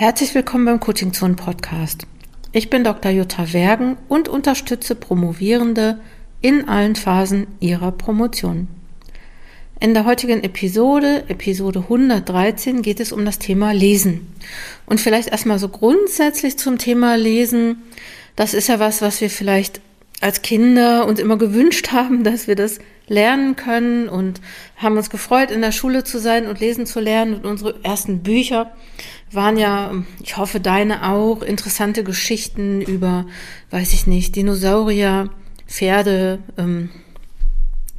Herzlich willkommen beim Coaching Zone Podcast. Ich bin Dr. Jutta Wergen und unterstütze Promovierende in allen Phasen ihrer Promotion. In der heutigen Episode, Episode 113, geht es um das Thema Lesen. Und vielleicht erstmal so grundsätzlich zum Thema Lesen. Das ist ja was, was wir vielleicht als Kinder uns immer gewünscht haben, dass wir das lernen können und haben uns gefreut, in der Schule zu sein und lesen zu lernen. Und unsere ersten Bücher waren ja, ich hoffe deine auch, interessante Geschichten über, weiß ich nicht, Dinosaurier, Pferde, ähm,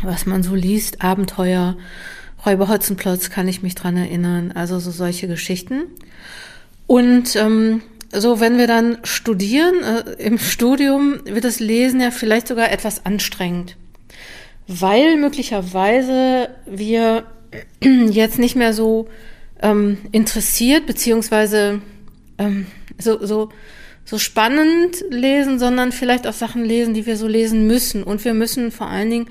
was man so liest, Abenteuer, Räuber Hotzenplotz kann ich mich dran erinnern, also so solche Geschichten. Und ähm, so, wenn wir dann studieren, äh, im Studium wird das Lesen ja vielleicht sogar etwas anstrengend, weil möglicherweise wir jetzt nicht mehr so ähm, interessiert, beziehungsweise ähm, so, so, so spannend lesen, sondern vielleicht auch Sachen lesen, die wir so lesen müssen. Und wir müssen vor allen Dingen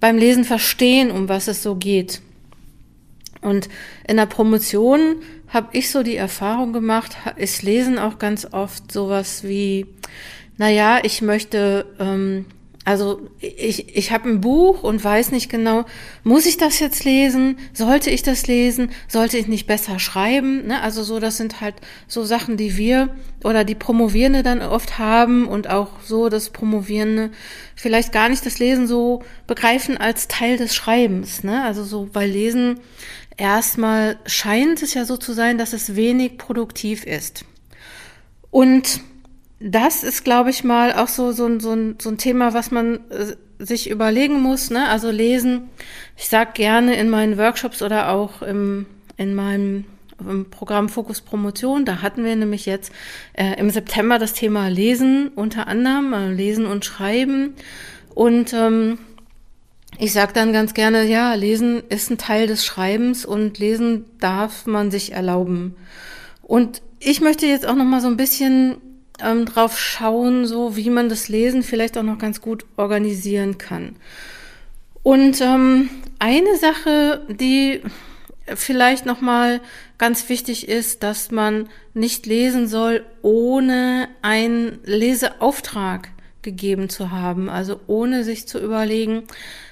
beim Lesen verstehen, um was es so geht. Und in der Promotion habe ich so die Erfahrung gemacht, ist Lesen auch ganz oft sowas wie, naja, ich möchte ähm, also ich, ich habe ein Buch und weiß nicht genau, muss ich das jetzt lesen? Sollte ich das lesen? Sollte ich nicht besser schreiben? Ne? Also so, das sind halt so Sachen, die wir oder die Promovierende dann oft haben und auch so, dass Promovierende vielleicht gar nicht das Lesen so begreifen als Teil des Schreibens. Ne? Also so, weil Lesen erstmal scheint es ja so zu sein, dass es wenig produktiv ist. Und das ist, glaube ich, mal auch so, so, so, ein, so ein Thema, was man äh, sich überlegen muss. Ne? Also lesen. Ich sage gerne in meinen Workshops oder auch im, in meinem im Programm Fokus Promotion, da hatten wir nämlich jetzt äh, im September das Thema Lesen unter anderem, äh, Lesen und Schreiben. Und ähm, ich sage dann ganz gerne, ja, Lesen ist ein Teil des Schreibens und Lesen darf man sich erlauben. Und ich möchte jetzt auch noch mal so ein bisschen ähm, drauf schauen, so wie man das Lesen vielleicht auch noch ganz gut organisieren kann. Und ähm, eine Sache, die vielleicht noch mal ganz wichtig ist, dass man nicht lesen soll, ohne einen Leseauftrag gegeben zu haben, also ohne sich zu überlegen,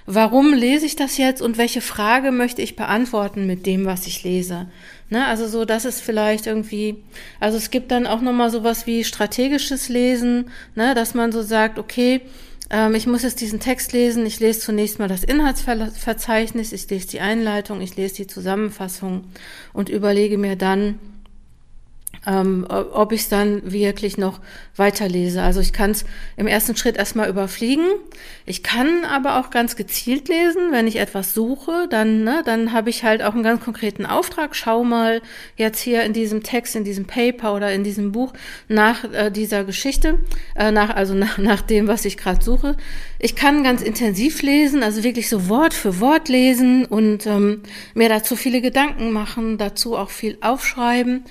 warum lese ich das jetzt und welche Frage möchte ich beantworten mit dem, was ich lese. Ne, also so, das ist vielleicht irgendwie, also es gibt dann auch nochmal sowas wie strategisches Lesen, ne, dass man so sagt, okay, ähm, ich muss jetzt diesen Text lesen, ich lese zunächst mal das Inhaltsverzeichnis, ich lese die Einleitung, ich lese die Zusammenfassung und überlege mir dann, ähm, ob ich es dann wirklich noch weiterlese. Also ich kann es im ersten Schritt erstmal überfliegen. Ich kann aber auch ganz gezielt lesen, wenn ich etwas suche, dann, ne, dann habe ich halt auch einen ganz konkreten Auftrag. Schau mal jetzt hier in diesem Text, in diesem Paper oder in diesem Buch nach äh, dieser Geschichte, äh, nach, also nach, nach dem, was ich gerade suche. Ich kann ganz intensiv lesen, also wirklich so Wort für Wort lesen und ähm, mir dazu viele Gedanken machen, dazu auch viel aufschreiben.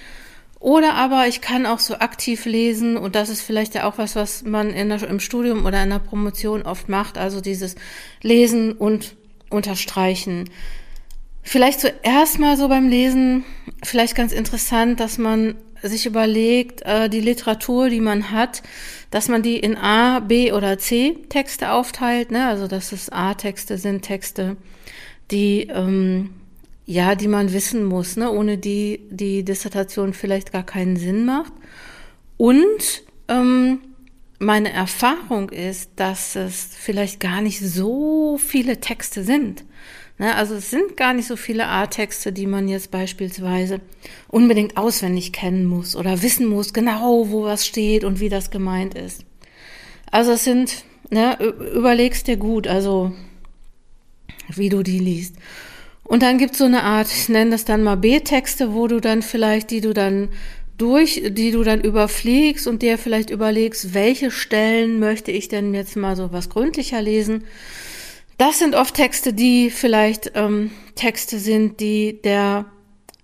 Oder aber ich kann auch so aktiv lesen und das ist vielleicht ja auch was, was man der, im Studium oder in der Promotion oft macht, also dieses Lesen und Unterstreichen. Vielleicht zuerst mal so beim Lesen, vielleicht ganz interessant, dass man sich überlegt, äh, die Literatur, die man hat, dass man die in A, B oder C Texte aufteilt, ne? also dass es A-Texte sind, Texte, die ähm, ja, die man wissen muss, ne? ohne die die Dissertation vielleicht gar keinen Sinn macht. Und ähm, meine Erfahrung ist, dass es vielleicht gar nicht so viele Texte sind. Ne? Also es sind gar nicht so viele A-Texte, die man jetzt beispielsweise unbedingt auswendig kennen muss oder wissen muss, genau wo was steht und wie das gemeint ist. Also es sind, ne, überlegst dir gut, also wie du die liest. Und dann gibt es so eine Art, ich nenne das dann mal B-Texte, wo du dann vielleicht, die du dann durch, die du dann überfliegst und dir vielleicht überlegst, welche Stellen möchte ich denn jetzt mal so was gründlicher lesen. Das sind oft Texte, die vielleicht ähm, Texte sind, die der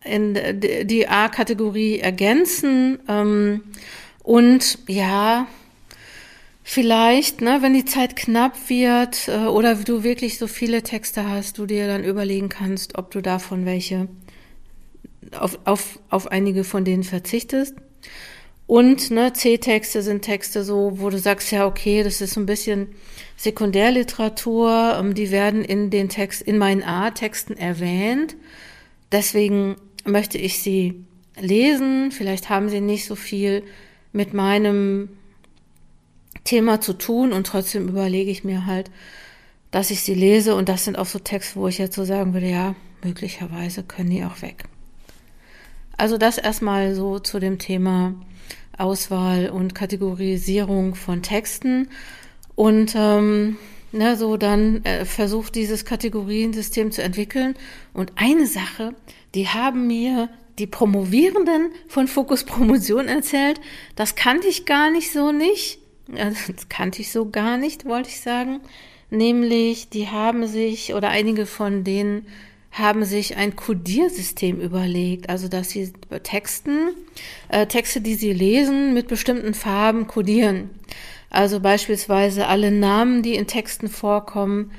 in die A-Kategorie ergänzen ähm, und ja, vielleicht, ne, wenn die Zeit knapp wird äh, oder du wirklich so viele Texte hast, du dir dann überlegen kannst, ob du davon welche auf, auf, auf einige von denen verzichtest. Und ne, C-Texte sind Texte so, wo du sagst, ja, okay, das ist so ein bisschen Sekundärliteratur, ähm, die werden in den Text, in meinen A-Texten erwähnt. Deswegen möchte ich sie lesen. Vielleicht haben sie nicht so viel mit meinem Thema zu tun und trotzdem überlege ich mir halt, dass ich sie lese und das sind auch so Texte, wo ich jetzt so sagen würde, ja, möglicherweise können die auch weg. Also das erstmal so zu dem Thema Auswahl und Kategorisierung von Texten. Und ähm, ne, so dann äh, versucht dieses Kategoriensystem zu entwickeln. Und eine Sache, die haben mir die Promovierenden von Fokus Promotion erzählt, das kannte ich gar nicht so nicht, das kannte ich so gar nicht, wollte ich sagen, nämlich die haben sich oder einige von denen haben sich ein Codiersystem überlegt, also dass sie Texten, äh, Texte, die sie lesen, mit bestimmten Farben codieren. Also beispielsweise alle Namen, die in Texten vorkommen,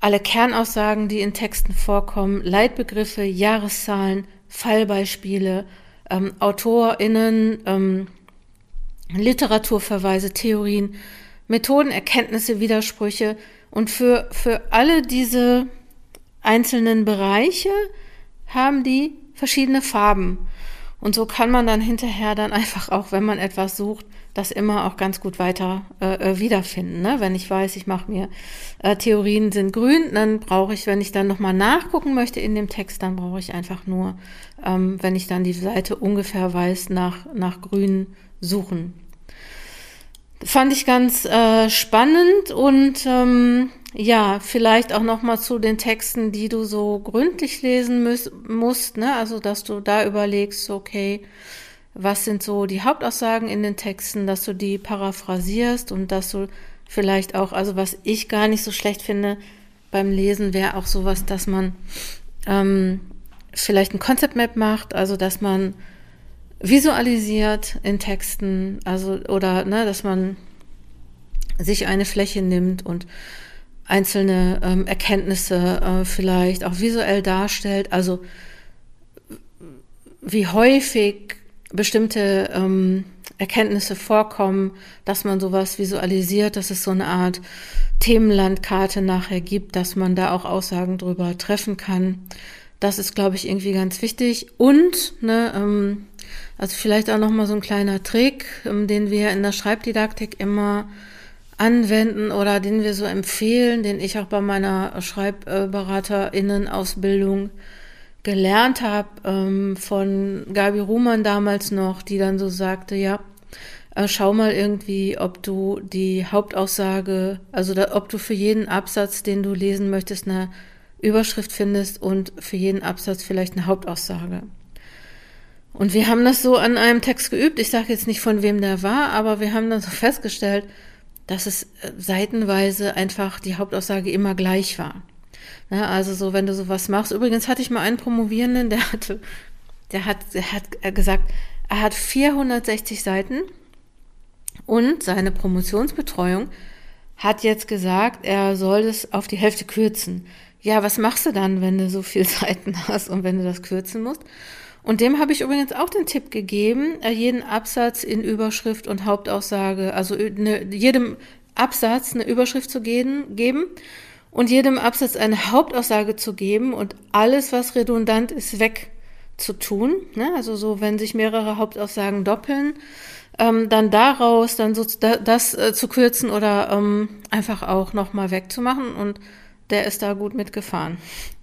alle Kernaussagen, die in Texten vorkommen, Leitbegriffe, Jahreszahlen, Fallbeispiele, ähm, AutorInnen, ähm, Literaturverweise, Theorien, Methoden, Erkenntnisse, Widersprüche. Und für, für alle diese einzelnen Bereiche haben die verschiedene Farben. Und so kann man dann hinterher dann einfach auch, wenn man etwas sucht, das immer auch ganz gut weiter äh, äh, wiederfinden. Ne? Wenn ich weiß, ich mache mir äh, Theorien sind grün, dann brauche ich, wenn ich dann nochmal nachgucken möchte in dem Text, dann brauche ich einfach nur, ähm, wenn ich dann die Seite ungefähr weiß, nach, nach grün suchen. Fand ich ganz äh, spannend und ähm, ja, vielleicht auch noch mal zu den Texten, die du so gründlich lesen müß, musst, ne? Also, dass du da überlegst, okay, was sind so die Hauptaussagen in den Texten, dass du die paraphrasierst und dass du vielleicht auch, also was ich gar nicht so schlecht finde beim Lesen, wäre auch sowas, dass man ähm, vielleicht ein Concept Map macht, also dass man visualisiert in Texten, also oder ne, dass man sich eine Fläche nimmt und einzelne ähm, Erkenntnisse äh, vielleicht auch visuell darstellt, also wie häufig bestimmte ähm, Erkenntnisse vorkommen, dass man sowas visualisiert, dass es so eine Art Themenlandkarte nachher gibt, dass man da auch Aussagen drüber treffen kann. Das ist, glaube ich, irgendwie ganz wichtig. Und, ne, ähm, also vielleicht auch nochmal so ein kleiner Trick, ähm, den wir in der Schreibdidaktik immer anwenden oder den wir so empfehlen, den ich auch bei meiner Schreibberaterinnen-Ausbildung gelernt habe, ähm, von Gabi Ruhmann damals noch, die dann so sagte, ja, äh, schau mal irgendwie, ob du die Hauptaussage, also ob du für jeden Absatz, den du lesen möchtest, eine Überschrift findest und für jeden Absatz vielleicht eine Hauptaussage. Und wir haben das so an einem Text geübt. Ich sage jetzt nicht, von wem der war, aber wir haben dann so festgestellt, dass es äh, seitenweise einfach die Hauptaussage immer gleich war. Ja, also so, wenn du sowas machst. Übrigens hatte ich mal einen Promovierenden, der hatte, der hat, der hat gesagt, er hat 460 Seiten und seine Promotionsbetreuung hat jetzt gesagt, er soll es auf die Hälfte kürzen. Ja, was machst du dann, wenn du so viele Seiten hast und wenn du das kürzen musst? Und dem habe ich übrigens auch den Tipp gegeben, äh, jeden Absatz in Überschrift und Hauptaussage, also eine, jedem Absatz eine Überschrift zu geben, geben und jedem Absatz eine Hauptaussage zu geben und alles, was redundant ist, wegzutun. Ne? Also so, wenn sich mehrere Hauptaussagen doppeln, ähm, dann daraus dann so das äh, zu kürzen oder ähm, einfach auch nochmal wegzumachen. Und der ist da gut mitgefahren.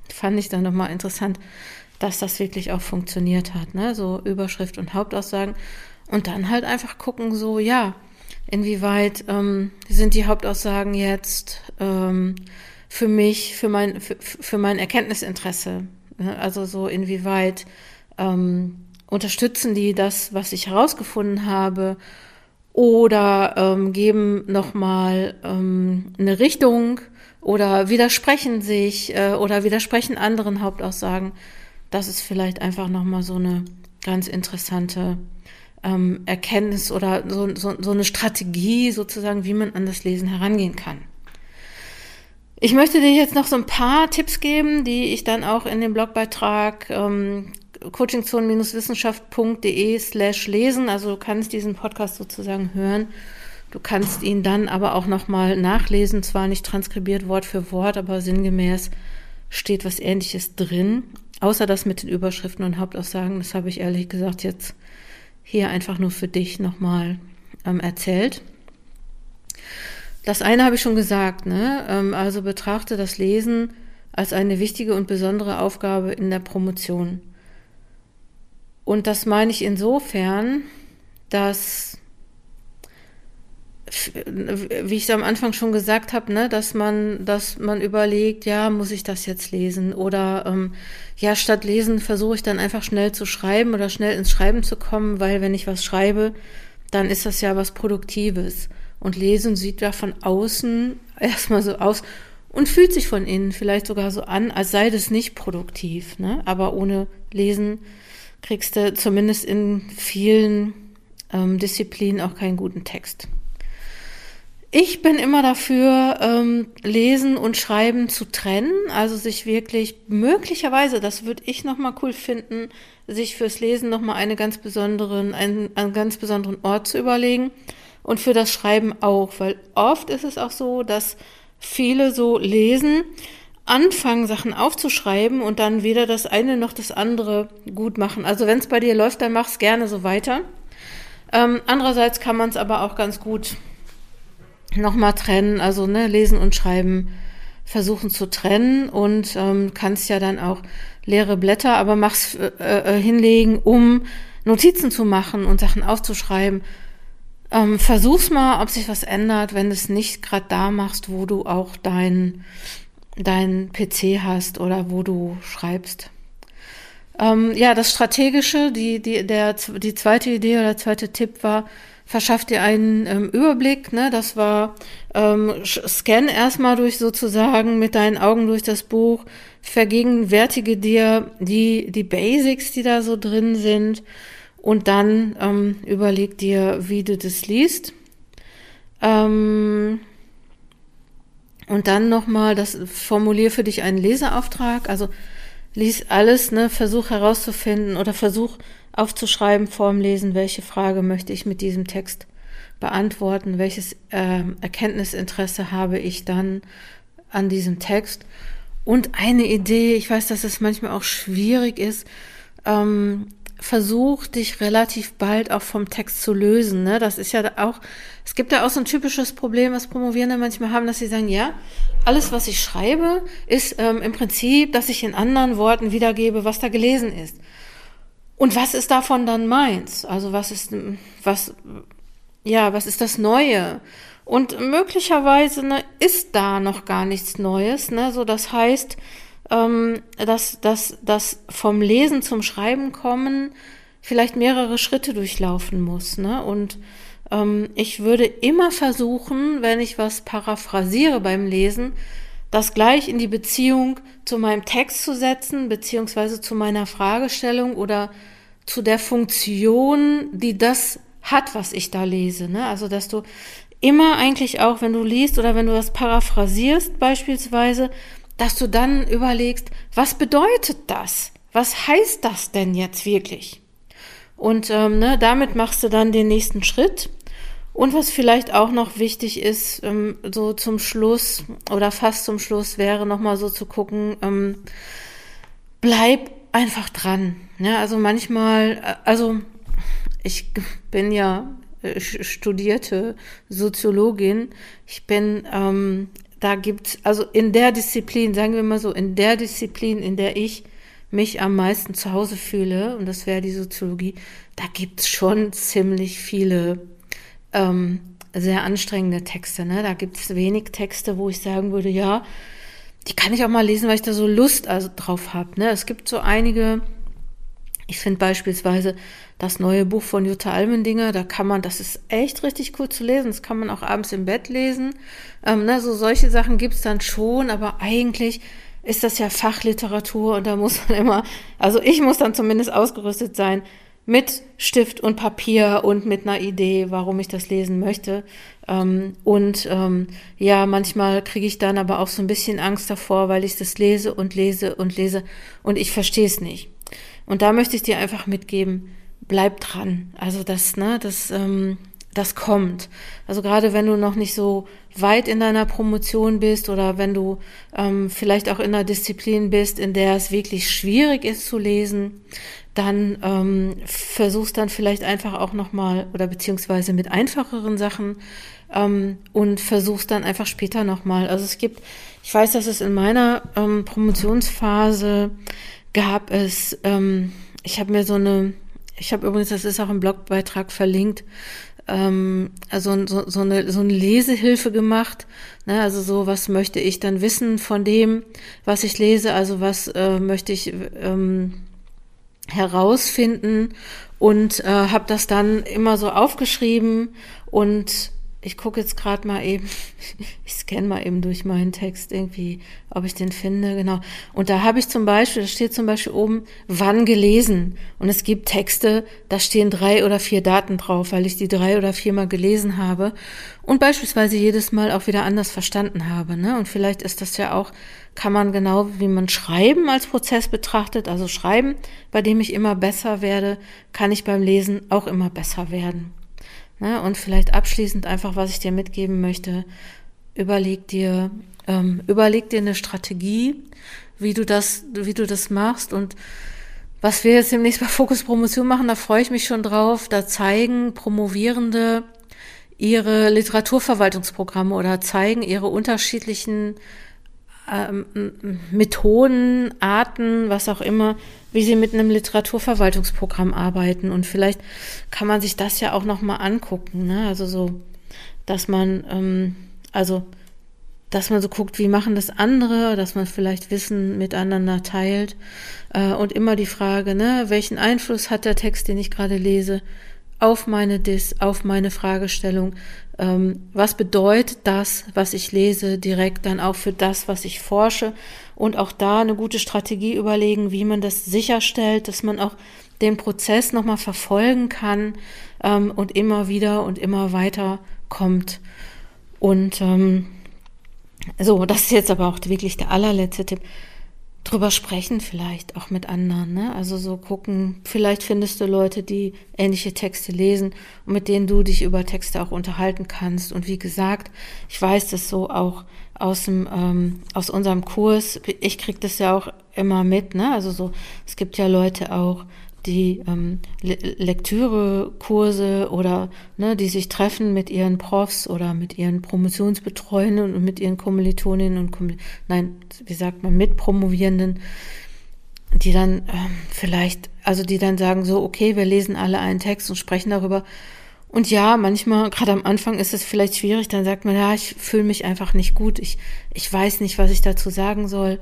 Fand ich dann nochmal interessant dass das wirklich auch funktioniert hat, ne? So Überschrift und Hauptaussagen. Und dann halt einfach gucken, so, ja, inwieweit ähm, sind die Hauptaussagen jetzt ähm, für mich, für mein, für, für mein Erkenntnisinteresse. Ne? Also so, inwieweit ähm, unterstützen die das, was ich herausgefunden habe, oder ähm, geben nochmal ähm, eine Richtung oder widersprechen sich äh, oder widersprechen anderen Hauptaussagen das ist vielleicht einfach nochmal so eine ganz interessante ähm, Erkenntnis oder so, so, so eine Strategie sozusagen, wie man an das Lesen herangehen kann. Ich möchte dir jetzt noch so ein paar Tipps geben, die ich dann auch in dem Blogbeitrag ähm, coachingzone-wissenschaft.de slash lesen. Also du kannst diesen Podcast sozusagen hören. Du kannst ihn dann aber auch nochmal nachlesen, zwar nicht transkribiert Wort für Wort, aber sinngemäß steht was ähnliches drin. Außer das mit den Überschriften und Hauptaussagen, das habe ich ehrlich gesagt jetzt hier einfach nur für dich nochmal ähm, erzählt. Das eine habe ich schon gesagt, ne? Ähm, also betrachte das Lesen als eine wichtige und besondere Aufgabe in der Promotion. Und das meine ich insofern, dass wie ich es am Anfang schon gesagt habe, ne, dass man, dass man überlegt, ja, muss ich das jetzt lesen? Oder ähm, ja, statt lesen versuche ich dann einfach schnell zu schreiben oder schnell ins Schreiben zu kommen, weil wenn ich was schreibe, dann ist das ja was Produktives. Und lesen sieht ja von außen erstmal so aus und fühlt sich von innen vielleicht sogar so an, als sei das nicht produktiv. Ne? Aber ohne Lesen kriegst du zumindest in vielen ähm, Disziplinen auch keinen guten Text. Ich bin immer dafür, ähm, Lesen und Schreiben zu trennen, also sich wirklich möglicherweise, das würde ich nochmal cool finden, sich fürs Lesen nochmal eine ganz besonderen, einen, einen ganz besonderen Ort zu überlegen und für das Schreiben auch, weil oft ist es auch so, dass viele so lesen, anfangen, Sachen aufzuschreiben und dann weder das eine noch das andere gut machen. Also wenn es bei dir läuft, dann mach's gerne so weiter. Ähm, andererseits kann man es aber auch ganz gut nochmal trennen, also ne, lesen und schreiben versuchen zu trennen und ähm, kannst ja dann auch leere Blätter, aber mach's äh, äh, hinlegen, um Notizen zu machen und Sachen aufzuschreiben. Ähm, versuch's mal, ob sich was ändert, wenn du es nicht gerade da machst, wo du auch dein, dein PC hast oder wo du schreibst. Ähm, ja, das Strategische, die, die, der, die zweite Idee oder der zweite Tipp war, verschafft dir einen ähm, Überblick. Ne? Das war ähm, scan erstmal durch sozusagen mit deinen Augen durch das Buch, vergegenwärtige dir die, die Basics, die da so drin sind und dann ähm, überleg dir, wie du das liest. Ähm, und dann nochmal, das formulier für dich einen Leseauftrag. Also lies alles, ne, versuch herauszufinden oder versuch aufzuschreiben vorm Lesen, welche Frage möchte ich mit diesem Text beantworten, welches äh, Erkenntnisinteresse habe ich dann an diesem Text. Und eine Idee, ich weiß, dass es manchmal auch schwierig ist, ähm, versuch dich relativ bald auch vom Text zu lösen. Ne? Das ist ja auch, es gibt ja auch so ein typisches Problem, was Promovierende manchmal haben, dass sie sagen, ja, alles, was ich schreibe, ist ähm, im Prinzip, dass ich in anderen Worten wiedergebe, was da gelesen ist. Und was ist davon dann meins? Also was ist, was, ja, was ist das Neue? Und möglicherweise ne, ist da noch gar nichts Neues. Ne? So, das heißt, ähm, dass, dass, dass vom Lesen zum Schreiben kommen vielleicht mehrere Schritte durchlaufen muss. Ne? Und ähm, ich würde immer versuchen, wenn ich was paraphrasiere beim Lesen, das gleich in die Beziehung zu meinem Text zu setzen, beziehungsweise zu meiner Fragestellung oder zu der Funktion, die das hat, was ich da lese. Ne? Also, dass du immer eigentlich auch, wenn du liest oder wenn du das paraphrasierst beispielsweise, dass du dann überlegst, was bedeutet das? Was heißt das denn jetzt wirklich? Und ähm, ne, damit machst du dann den nächsten Schritt. Und was vielleicht auch noch wichtig ist, ähm, so zum Schluss oder fast zum Schluss wäre nochmal so zu gucken, ähm, bleib einfach dran. Ja, also manchmal, äh, also ich bin ja äh, studierte Soziologin. Ich bin, ähm, da gibt's also in der Disziplin, sagen wir mal so, in der Disziplin, in der ich mich am meisten zu Hause fühle, und das wäre die Soziologie, da gibt's schon ziemlich viele ähm, sehr anstrengende Texte. Ne? Da gibt's wenig Texte, wo ich sagen würde, ja, die kann ich auch mal lesen, weil ich da so Lust also drauf habe. Ne? Es gibt so einige, ich finde beispielsweise das neue Buch von Jutta Almendinger, da kann man, das ist echt richtig cool zu lesen, das kann man auch abends im Bett lesen. Ähm, ne, so solche Sachen gibt's dann schon, aber eigentlich ist das ja Fachliteratur und da muss man immer, also ich muss dann zumindest ausgerüstet sein, mit Stift und Papier und mit einer Idee, warum ich das lesen möchte. Ähm, und ähm, ja, manchmal kriege ich dann aber auch so ein bisschen Angst davor, weil ich das lese und lese und lese und ich verstehe es nicht. Und da möchte ich dir einfach mitgeben, bleib dran. Also das, ne, das, ähm, das kommt. Also gerade wenn du noch nicht so weit in deiner Promotion bist oder wenn du ähm, vielleicht auch in einer Disziplin bist, in der es wirklich schwierig ist zu lesen, dann ähm, versuchst dann vielleicht einfach auch nochmal oder beziehungsweise mit einfacheren Sachen ähm, und versuchst dann einfach später nochmal. Also es gibt, ich weiß, dass es in meiner ähm, Promotionsphase gab es, ähm, ich habe mir so eine, ich habe übrigens, das ist auch im Blogbeitrag verlinkt, ähm, also so, so, eine, so eine Lesehilfe gemacht. Ne? Also so, was möchte ich dann wissen von dem, was ich lese? Also was äh, möchte ich ähm, herausfinden? Und äh, habe das dann immer so aufgeschrieben und ich gucke jetzt gerade mal eben, ich scanne mal eben durch meinen Text irgendwie, ob ich den finde, genau. Und da habe ich zum Beispiel, da steht zum Beispiel oben, wann gelesen. Und es gibt Texte, da stehen drei oder vier Daten drauf, weil ich die drei oder viermal gelesen habe und beispielsweise jedes Mal auch wieder anders verstanden habe. Ne? Und vielleicht ist das ja auch, kann man genau wie man Schreiben als Prozess betrachtet, also Schreiben, bei dem ich immer besser werde, kann ich beim Lesen auch immer besser werden. Ne? Und vielleicht abschließend einfach, was ich dir mitgeben möchte, überleg dir, ähm, überleg dir eine Strategie, wie du das, wie du das machst und was wir jetzt demnächst bei Fokus Promotion machen, da freue ich mich schon drauf. Da zeigen Promovierende ihre Literaturverwaltungsprogramme oder zeigen ihre unterschiedlichen ähm, Methoden, Arten, was auch immer, wie sie mit einem Literaturverwaltungsprogramm arbeiten. Und vielleicht kann man sich das ja auch nochmal angucken. Ne? Also so, dass man, ähm, also, dass man so guckt, wie machen das andere, dass man vielleicht Wissen miteinander teilt. Äh, und immer die Frage, ne, welchen Einfluss hat der Text, den ich gerade lese, auf meine Dis, auf meine Fragestellung, ähm, was bedeutet das, was ich lese, direkt dann auch für das, was ich forsche und auch da eine gute Strategie überlegen, wie man das sicherstellt, dass man auch den Prozess nochmal verfolgen kann ähm, und immer wieder und immer weiter kommt. Und ähm, so, das ist jetzt aber auch wirklich der allerletzte Tipp drüber sprechen vielleicht auch mit anderen, ne? Also so gucken, vielleicht findest du Leute, die ähnliche Texte lesen und mit denen du dich über Texte auch unterhalten kannst. Und wie gesagt, ich weiß das so auch aus dem ähm, aus unserem Kurs. Ich krieg das ja auch immer mit, ne? Also so, es gibt ja Leute auch, die ähm, Le Lektürekurse oder ne, die sich treffen mit ihren Profs oder mit ihren Promotionsbetreuenden und mit ihren Kommilitoninnen und Kommil nein, wie sagt man, Mitpromovierenden, die dann ähm, vielleicht, also die dann sagen so, okay, wir lesen alle einen Text und sprechen darüber. Und ja, manchmal, gerade am Anfang ist es vielleicht schwierig, dann sagt man, ja, ich fühle mich einfach nicht gut, ich, ich weiß nicht, was ich dazu sagen soll.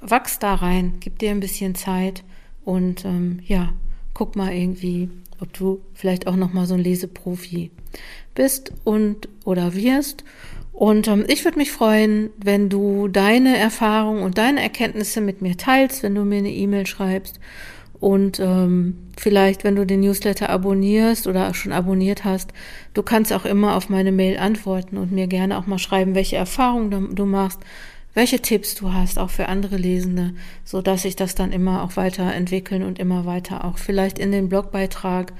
Wachs da rein, gib dir ein bisschen Zeit und ähm, ja, guck mal irgendwie, ob du vielleicht auch noch mal so ein Leseprofi bist und oder wirst. Und ähm, ich würde mich freuen, wenn du deine Erfahrungen und deine Erkenntnisse mit mir teilst, wenn du mir eine E-Mail schreibst und ähm, vielleicht, wenn du den Newsletter abonnierst oder schon abonniert hast, du kannst auch immer auf meine Mail antworten und mir gerne auch mal schreiben, welche Erfahrungen du machst, welche Tipps du hast, auch für andere Lesende, so dass sich das dann immer auch weiterentwickeln und immer weiter auch vielleicht in den Blogbeitrag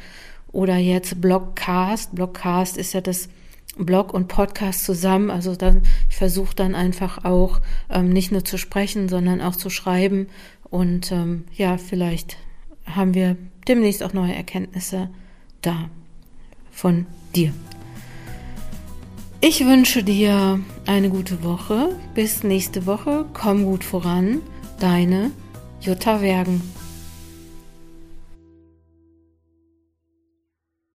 oder jetzt Blogcast. Blogcast ist ja das Blog und Podcast zusammen. Also dann, ich versuche dann einfach auch ähm, nicht nur zu sprechen, sondern auch zu schreiben. Und ähm, ja, vielleicht haben wir demnächst auch neue Erkenntnisse da von dir. Ich wünsche dir eine gute Woche. Bis nächste Woche. Komm gut voran. Deine Jutta Wergen.